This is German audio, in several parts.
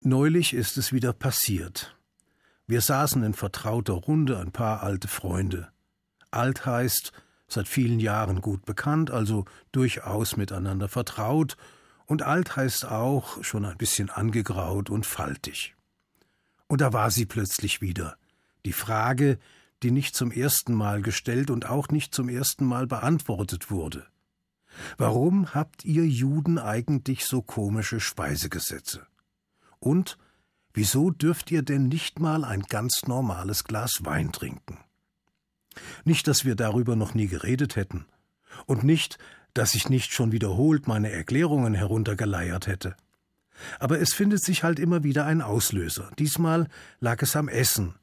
Neulich ist es wieder passiert. Wir saßen in vertrauter Runde ein paar alte Freunde. Alt heißt, seit vielen Jahren gut bekannt, also durchaus miteinander vertraut, und alt heißt auch schon ein bisschen angegraut und faltig. Und da war sie plötzlich wieder, die Frage, die nicht zum ersten Mal gestellt und auch nicht zum ersten Mal beantwortet wurde. Warum habt ihr Juden eigentlich so komische Speisegesetze? Und wieso dürft ihr denn nicht mal ein ganz normales Glas Wein trinken? Nicht, dass wir darüber noch nie geredet hätten, und nicht, dass ich nicht schon wiederholt meine Erklärungen heruntergeleiert hätte. Aber es findet sich halt immer wieder ein Auslöser. Diesmal lag es am Essen,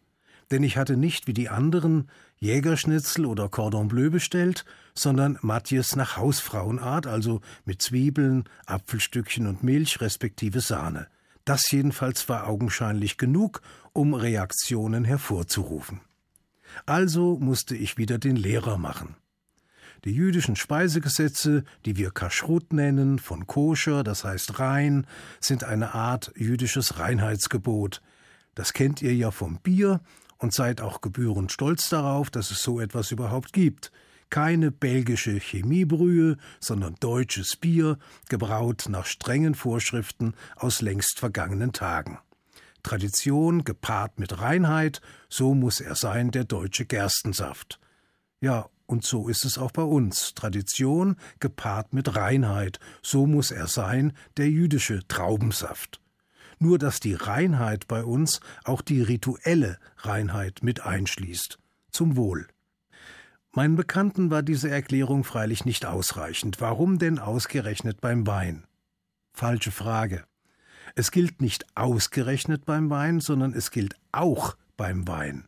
denn ich hatte nicht wie die anderen Jägerschnitzel oder Cordon Bleu bestellt, sondern Matjes nach Hausfrauenart, also mit Zwiebeln, Apfelstückchen und Milch respektive Sahne. Das jedenfalls war augenscheinlich genug, um Reaktionen hervorzurufen. Also musste ich wieder den Lehrer machen. Die jüdischen Speisegesetze, die wir Kashrut nennen, von koscher, das heißt rein, sind eine Art jüdisches Reinheitsgebot. Das kennt ihr ja vom Bier und seid auch gebührend stolz darauf, dass es so etwas überhaupt gibt. Keine belgische Chemiebrühe, sondern deutsches Bier, gebraut nach strengen Vorschriften aus längst vergangenen Tagen. Tradition gepaart mit Reinheit, so muss er sein, der deutsche Gerstensaft. Ja, und so ist es auch bei uns. Tradition gepaart mit Reinheit, so muss er sein, der jüdische Traubensaft nur dass die Reinheit bei uns auch die rituelle Reinheit mit einschließt. Zum Wohl. Meinen Bekannten war diese Erklärung freilich nicht ausreichend. Warum denn ausgerechnet beim Wein? Falsche Frage. Es gilt nicht ausgerechnet beim Wein, sondern es gilt auch beim Wein.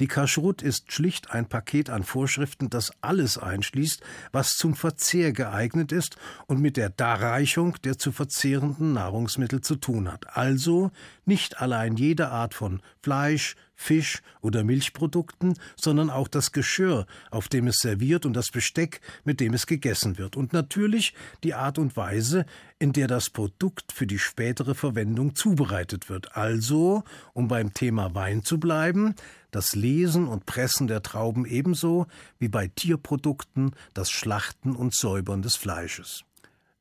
Die Kashrut ist schlicht ein Paket an Vorschriften, das alles einschließt, was zum Verzehr geeignet ist und mit der Darreichung der zu verzehrenden Nahrungsmittel zu tun hat. Also nicht allein jede Art von Fleisch, Fisch oder Milchprodukten, sondern auch das Geschirr, auf dem es serviert und das Besteck, mit dem es gegessen wird. Und natürlich die Art und Weise, in der das Produkt für die spätere Verwendung zubereitet wird. Also, um beim Thema Wein zu bleiben, das Lesen und Pressen der Trauben ebenso wie bei Tierprodukten das Schlachten und Säubern des Fleisches.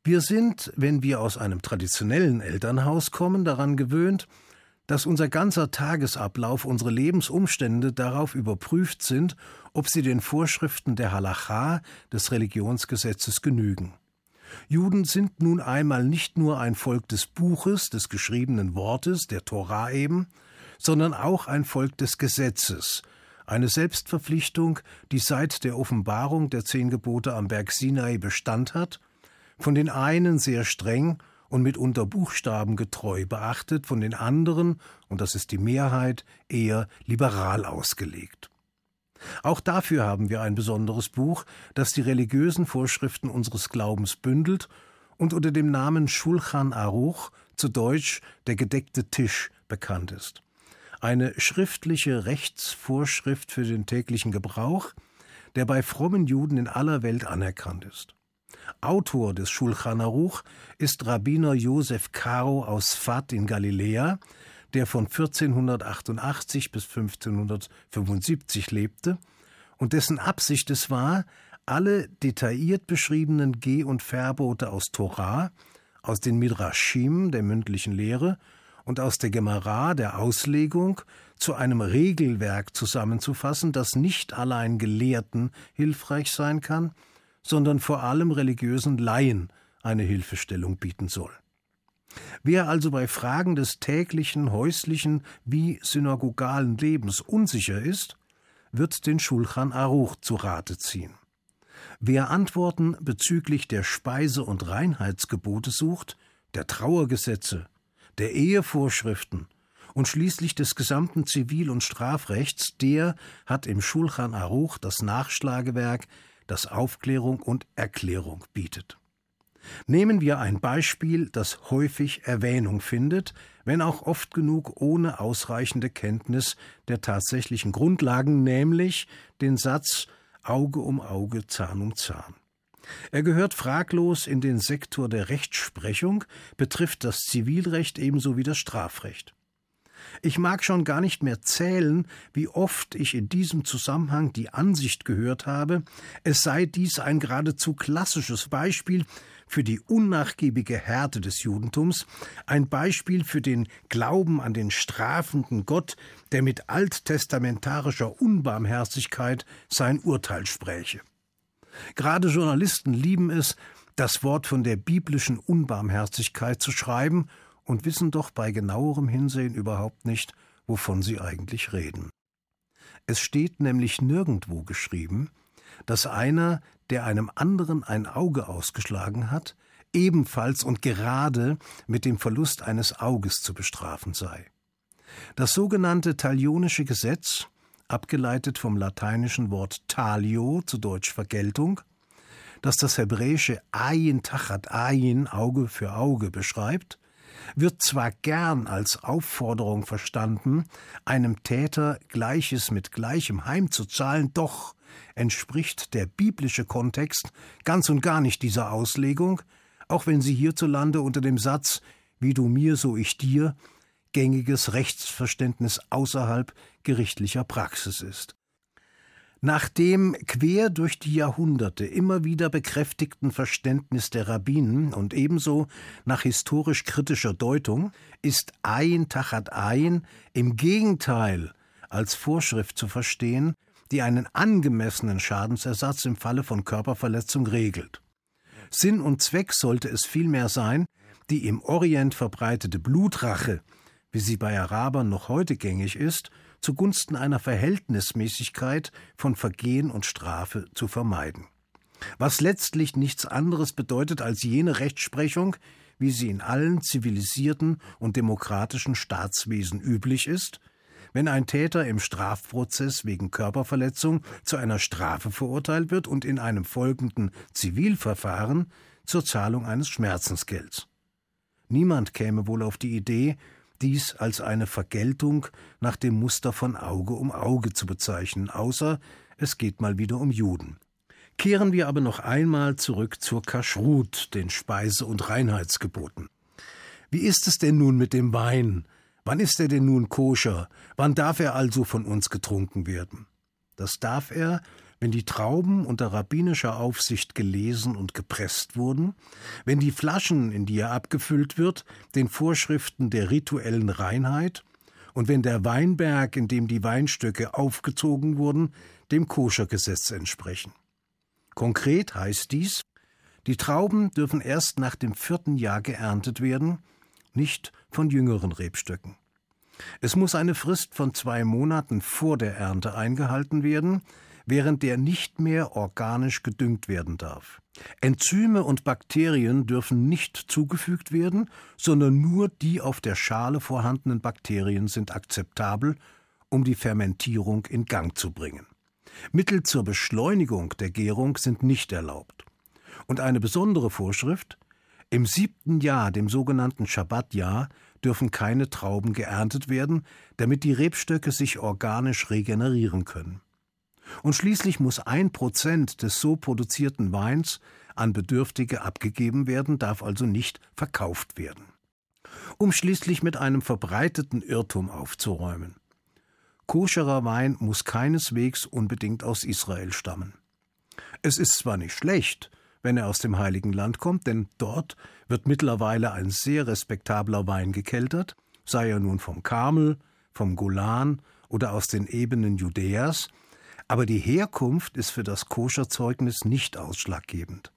Wir sind, wenn wir aus einem traditionellen Elternhaus kommen, daran gewöhnt, dass unser ganzer Tagesablauf, unsere Lebensumstände darauf überprüft sind, ob sie den Vorschriften der Halacha, des Religionsgesetzes, genügen. Juden sind nun einmal nicht nur ein Volk des Buches, des geschriebenen Wortes, der Torah eben, sondern auch ein Volk des Gesetzes, eine Selbstverpflichtung, die seit der Offenbarung der zehn Gebote am Berg Sinai Bestand hat, von den einen sehr streng und mitunter buchstabengetreu beachtet, von den anderen, und das ist die Mehrheit, eher liberal ausgelegt. Auch dafür haben wir ein besonderes Buch, das die religiösen Vorschriften unseres Glaubens bündelt und unter dem Namen Schulchan Aruch, zu Deutsch der gedeckte Tisch, bekannt ist eine schriftliche Rechtsvorschrift für den täglichen Gebrauch, der bei frommen Juden in aller Welt anerkannt ist. Autor des Schulchan Aruch ist Rabbiner Josef Caro aus Fat in Galiläa, der von 1488 bis 1575 lebte und dessen Absicht es war, alle detailliert beschriebenen Geh- und Verbote aus Torah, aus den Midrashim der mündlichen Lehre und aus der Gemara, der Auslegung, zu einem Regelwerk zusammenzufassen, das nicht allein Gelehrten hilfreich sein kann, sondern vor allem religiösen Laien eine Hilfestellung bieten soll. Wer also bei Fragen des täglichen, häuslichen wie synagogalen Lebens unsicher ist, wird den Schulchan Aruch zu Rate ziehen. Wer Antworten bezüglich der Speise- und Reinheitsgebote sucht, der Trauergesetze, der Ehevorschriften und schließlich des gesamten Zivil- und Strafrechts, der hat im Schulchan Aruch das Nachschlagewerk, das Aufklärung und Erklärung bietet. Nehmen wir ein Beispiel, das häufig Erwähnung findet, wenn auch oft genug ohne ausreichende Kenntnis der tatsächlichen Grundlagen, nämlich den Satz Auge um Auge, Zahn um Zahn. Er gehört fraglos in den Sektor der Rechtsprechung, betrifft das Zivilrecht ebenso wie das Strafrecht. Ich mag schon gar nicht mehr zählen, wie oft ich in diesem Zusammenhang die Ansicht gehört habe, es sei dies ein geradezu klassisches Beispiel für die unnachgiebige Härte des Judentums, ein Beispiel für den Glauben an den strafenden Gott, der mit alttestamentarischer Unbarmherzigkeit sein Urteil spräche. Gerade Journalisten lieben es, das Wort von der biblischen Unbarmherzigkeit zu schreiben und wissen doch bei genauerem Hinsehen überhaupt nicht, wovon sie eigentlich reden. Es steht nämlich nirgendwo geschrieben, dass einer, der einem anderen ein Auge ausgeschlagen hat, ebenfalls und gerade mit dem Verlust eines Auges zu bestrafen sei. Das sogenannte talionische Gesetz, abgeleitet vom lateinischen Wort talio, zu Deutsch Vergeltung, das das hebräische Ayin tachat Ayin, Auge für Auge, beschreibt, wird zwar gern als Aufforderung verstanden, einem Täter Gleiches mit Gleichem heimzuzahlen, doch entspricht der biblische Kontext ganz und gar nicht dieser Auslegung, auch wenn sie hierzulande unter dem Satz Wie du mir, so ich dir gängiges Rechtsverständnis außerhalb gerichtlicher Praxis ist. Nach dem quer durch die Jahrhunderte immer wieder bekräftigten Verständnis der Rabbinen und ebenso nach historisch kritischer Deutung ist Ein Tachat Ein im Gegenteil als Vorschrift zu verstehen, die einen angemessenen Schadensersatz im Falle von Körperverletzung regelt. Sinn und Zweck sollte es vielmehr sein, die im Orient verbreitete Blutrache, wie sie bei Arabern noch heute gängig ist, zugunsten einer Verhältnismäßigkeit von Vergehen und Strafe zu vermeiden. Was letztlich nichts anderes bedeutet als jene Rechtsprechung, wie sie in allen zivilisierten und demokratischen Staatswesen üblich ist, wenn ein Täter im Strafprozess wegen Körperverletzung zu einer Strafe verurteilt wird und in einem folgenden Zivilverfahren zur Zahlung eines Schmerzensgelds. Niemand käme wohl auf die Idee, dies als eine Vergeltung nach dem Muster von Auge um Auge zu bezeichnen, außer es geht mal wieder um Juden. Kehren wir aber noch einmal zurück zur Kaschrut, den Speise- und Reinheitsgeboten. Wie ist es denn nun mit dem Wein? Wann ist er denn nun koscher? Wann darf er also von uns getrunken werden? Das darf er, wenn die Trauben unter rabbinischer Aufsicht gelesen und gepresst wurden, wenn die Flaschen, in die er abgefüllt wird, den Vorschriften der rituellen Reinheit und wenn der Weinberg, in dem die Weinstöcke aufgezogen wurden, dem Koschergesetz entsprechen. Konkret heißt dies, die Trauben dürfen erst nach dem vierten Jahr geerntet werden, nicht von jüngeren Rebstöcken. Es muss eine Frist von zwei Monaten vor der Ernte eingehalten werden, während der nicht mehr organisch gedüngt werden darf. Enzyme und Bakterien dürfen nicht zugefügt werden, sondern nur die auf der Schale vorhandenen Bakterien sind akzeptabel, um die Fermentierung in Gang zu bringen. Mittel zur Beschleunigung der Gärung sind nicht erlaubt. Und eine besondere Vorschrift im siebten Jahr, dem sogenannten Schabbatjahr, dürfen keine Trauben geerntet werden, damit die Rebstöcke sich organisch regenerieren können. Und schließlich muss ein Prozent des so produzierten Weins an Bedürftige abgegeben werden, darf also nicht verkauft werden. Um schließlich mit einem verbreiteten Irrtum aufzuräumen. Koscherer Wein muss keineswegs unbedingt aus Israel stammen. Es ist zwar nicht schlecht, wenn er aus dem Heiligen Land kommt, denn dort wird mittlerweile ein sehr respektabler Wein gekeltert, sei er nun vom Karmel, vom Golan oder aus den Ebenen Judäas, aber die Herkunft ist für das Koscherzeugnis nicht ausschlaggebend.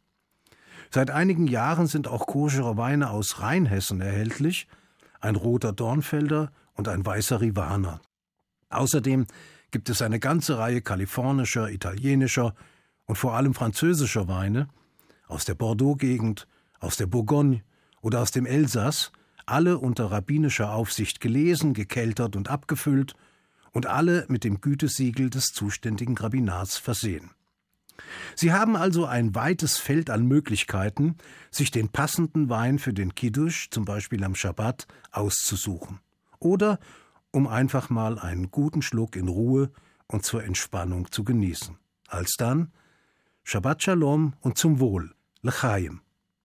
Seit einigen Jahren sind auch koschere Weine aus Rheinhessen erhältlich, ein roter Dornfelder und ein weißer Rivaner. Außerdem gibt es eine ganze Reihe kalifornischer, italienischer und vor allem französischer Weine aus der Bordeaux-Gegend, aus der Bourgogne oder aus dem Elsass, alle unter rabbinischer Aufsicht gelesen, gekeltert und abgefüllt und alle mit dem Gütesiegel des zuständigen Rabbinats versehen. Sie haben also ein weites Feld an Möglichkeiten, sich den passenden Wein für den Kiddush, zum Beispiel am Schabbat, auszusuchen. Oder um einfach mal einen guten Schluck in Ruhe und zur Entspannung zu genießen. Alsdann Shabbat Shalom und zum Wohl. L'chaim.